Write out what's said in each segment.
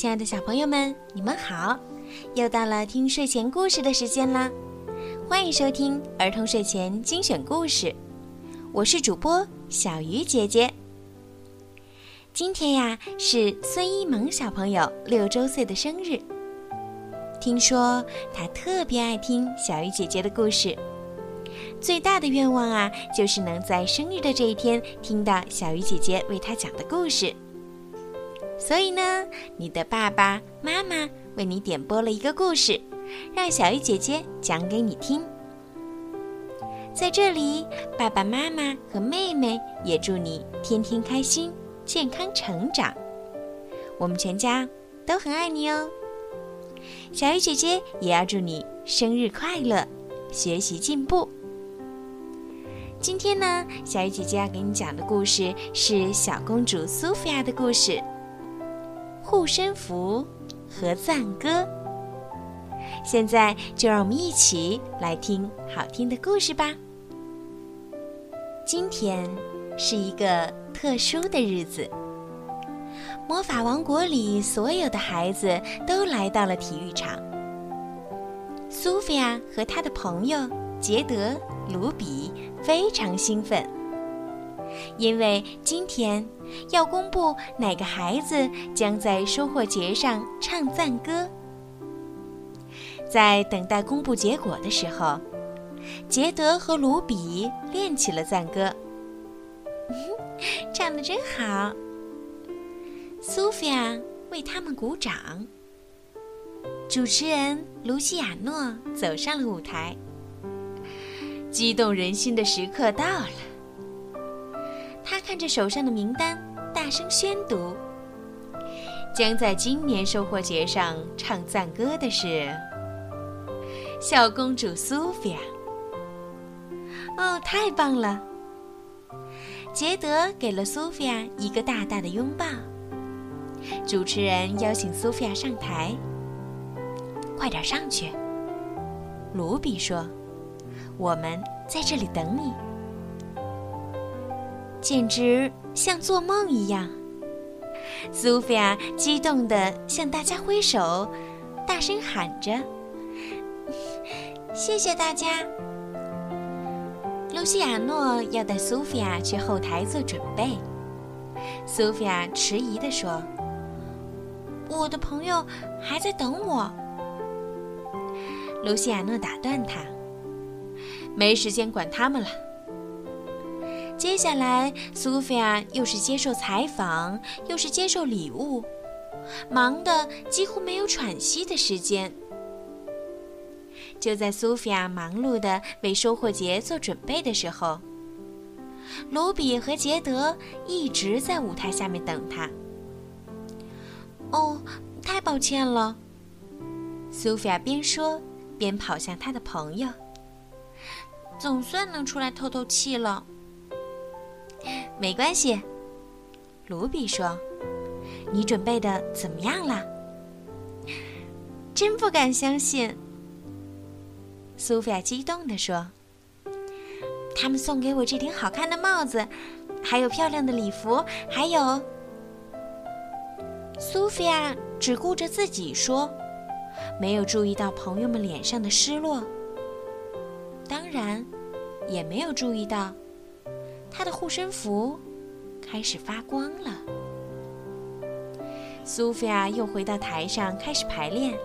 亲爱的小朋友们，你们好！又到了听睡前故事的时间啦，欢迎收听儿童睡前精选故事，我是主播小鱼姐姐。今天呀是孙一萌小朋友六周岁的生日，听说他特别爱听小鱼姐姐的故事，最大的愿望啊就是能在生日的这一天听到小鱼姐姐为他讲的故事。所以呢，你的爸爸妈妈为你点播了一个故事，让小鱼姐姐讲给你听。在这里，爸爸妈妈和妹妹也祝你天天开心、健康成长。我们全家都很爱你哦。小鱼姐姐也要祝你生日快乐，学习进步。今天呢，小鱼姐姐要给你讲的故事是小公主苏菲亚的故事。护身符和赞歌，现在就让我们一起来听好听的故事吧。今天是一个特殊的日子，魔法王国里所有的孩子都来到了体育场。苏菲亚和她的朋友杰德、卢比非常兴奋。因为今天要公布哪个孩子将在收获节上唱赞歌。在等待公布结果的时候，杰德和卢比练起了赞歌，唱得真好。苏菲亚为他们鼓掌。主持人卢西亚诺走上了舞台。激动人心的时刻到了。看着手上的名单，大声宣读：“将在今年收获节上唱赞歌的是小公主苏菲亚。”哦，太棒了！杰德给了苏菲亚一个大大的拥抱。主持人邀请苏菲亚上台：“快点上去。”卢比说：“我们在这里等你。”简直像做梦一样，苏菲亚激动地向大家挥手，大声喊着：“ 谢谢大家！”露西亚诺要带苏菲亚去后台做准备。苏菲亚迟疑地说：“我的朋友还在等我。”露西亚诺打断他：“没时间管他们了。”接下来，苏菲亚又是接受采访，又是接受礼物，忙得几乎没有喘息的时间。就在苏菲亚忙碌的为收获节做准备的时候，卢比和杰德一直在舞台下面等他。哦，太抱歉了，苏菲亚边说边跑向她的朋友。总算能出来透透气了。没关系，卢比说：“你准备的怎么样了？”真不敢相信，苏菲亚激动地说：“他们送给我这顶好看的帽子，还有漂亮的礼服，还有……”苏菲亚只顾着自己说，没有注意到朋友们脸上的失落，当然，也没有注意到。他的护身符开始发光了。苏菲亚又回到台上开始排练，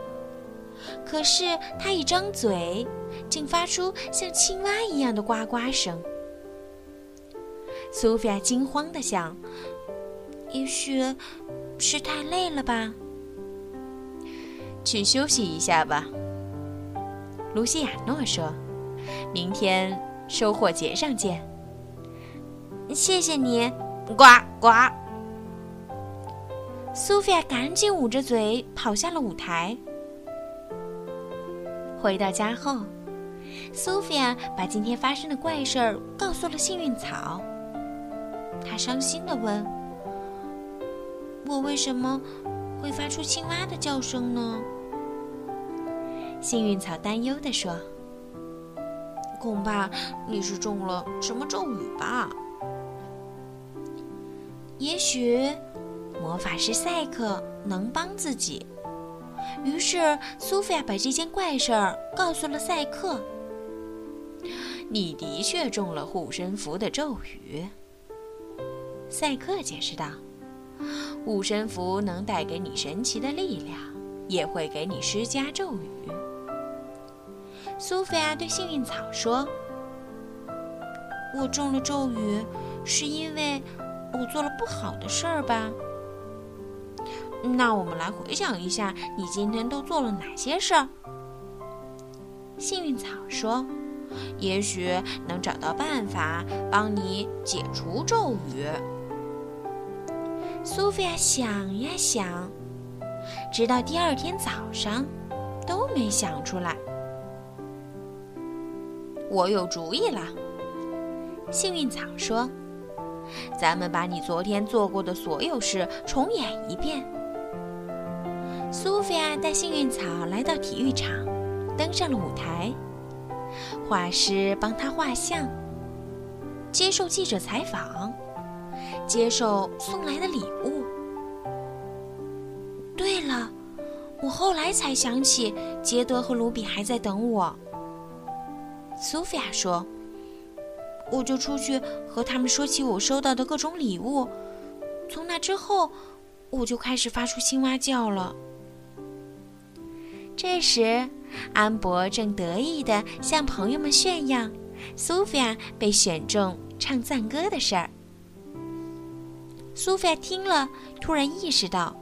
可是她一张嘴，竟发出像青蛙一样的呱呱声。苏菲亚惊慌地想：“也许是太累了吧？去休息一下吧。”卢西亚诺说：“明天收获节上见。”谢谢你，呱呱！苏菲亚赶紧捂着嘴跑下了舞台。回到家后，苏菲亚把今天发生的怪事儿告诉了幸运草。她伤心地问：“我为什么会发出青蛙的叫声呢？”幸运草担忧地说：“恐怕你是中了什么咒语吧。”也许，魔法师赛克能帮自己。于是，苏菲亚把这件怪事儿告诉了赛克。你的确中了护身符的咒语，赛克解释道。护身符能带给你神奇的力量，也会给你施加咒语。苏菲亚对幸运草说：“我中了咒语，是因为我做了不好的事儿吧？”那我们来回想一下，你今天都做了哪些事儿？幸运草说：“也许能找到办法帮你解除咒语。”苏菲亚想呀想，直到第二天早上，都没想出来。我有主意了，幸运草说：“咱们把你昨天做过的所有事重演一遍。”苏菲亚带幸运草来到体育场，登上了舞台。画师帮她画像，接受记者采访，接受送来的礼物。对了，我后来才想起，杰德和卢比还在等我。苏菲亚说：“我就出去和他们说起我收到的各种礼物。从那之后，我就开始发出青蛙叫了。”这时，安博正得意地向朋友们炫耀苏菲亚被选中唱赞歌的事儿。苏菲亚听了，突然意识到，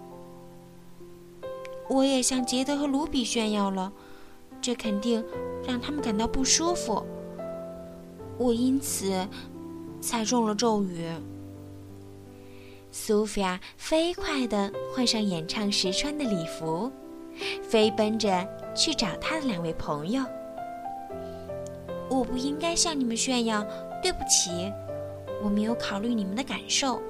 我也向杰德和卢比炫耀了，这肯定让他们感到不舒服。我因此才中了咒语。苏菲亚飞快地换上演唱时穿的礼服。飞奔着去找他的两位朋友。我不应该向你们炫耀，对不起，我没有考虑你们的感受。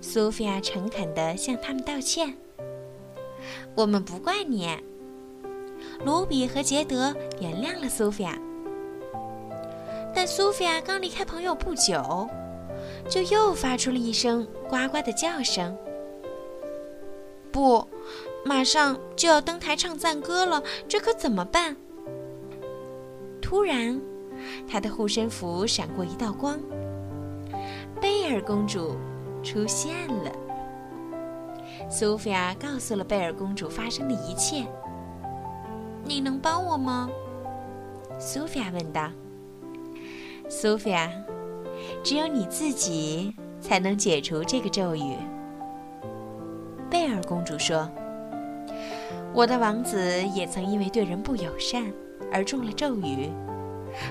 苏菲亚诚恳地向他们道歉。我们不怪你。卢比和杰德原谅了苏菲亚，苏菲亚刚离开朋友不久，就又发出了一声呱呱的叫声。不。马上就要登台唱赞歌了，这可怎么办？突然，她的护身符闪过一道光，贝尔公主出现了。苏菲亚告诉了贝尔公主发生的一切。你能帮我吗？苏菲亚问道。苏菲亚，只有你自己才能解除这个咒语。贝尔公主说。我的王子也曾因为对人不友善而中了咒语，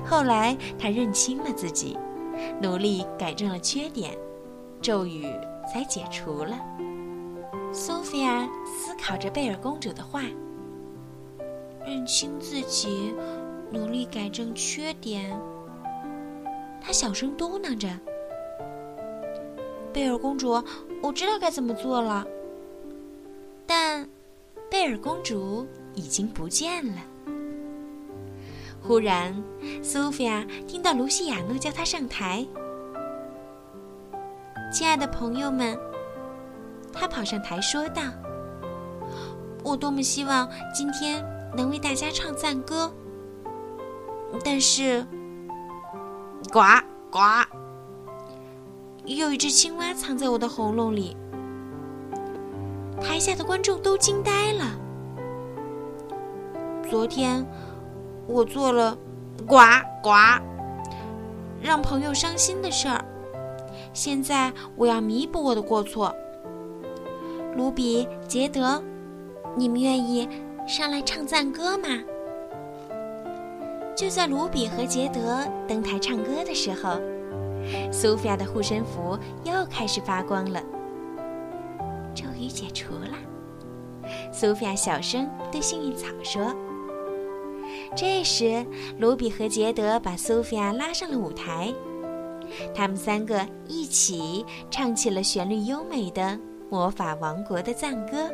后来他认清了自己，努力改正了缺点，咒语才解除了。苏菲亚思考着贝尔公主的话：“认清自己，努力改正缺点。”她小声嘟囔着：“贝尔公主，我知道该怎么做了，但……”贝尔公主已经不见了。忽然，苏菲亚听到卢西亚诺叫她上台。亲爱的朋友们，她跑上台说道：“我多么希望今天能为大家唱赞歌，但是，呱呱，有一只青蛙藏在我的喉咙里。”台下的观众都惊呆了。昨天，我做了“呱呱”让朋友伤心的事儿。现在我要弥补我的过错。卢比、杰德，你们愿意上来唱赞歌吗？就在卢比和杰德登台唱歌的时候，苏菲亚的护身符又开始发光了。咒语解除了，苏菲亚小声对幸运草说。这时，卢比和杰德把苏菲亚拉上了舞台，他们三个一起唱起了旋律优美的魔法王国的赞歌。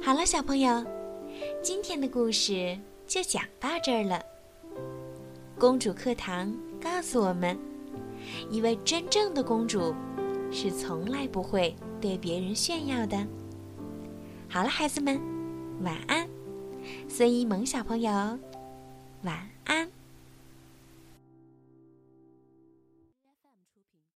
好了，小朋友，今天的故事就讲到这儿了。公主课堂告诉我们，一位真正的公主。是从来不会对别人炫耀的。好了，孩子们，晚安。孙一萌小朋友，晚。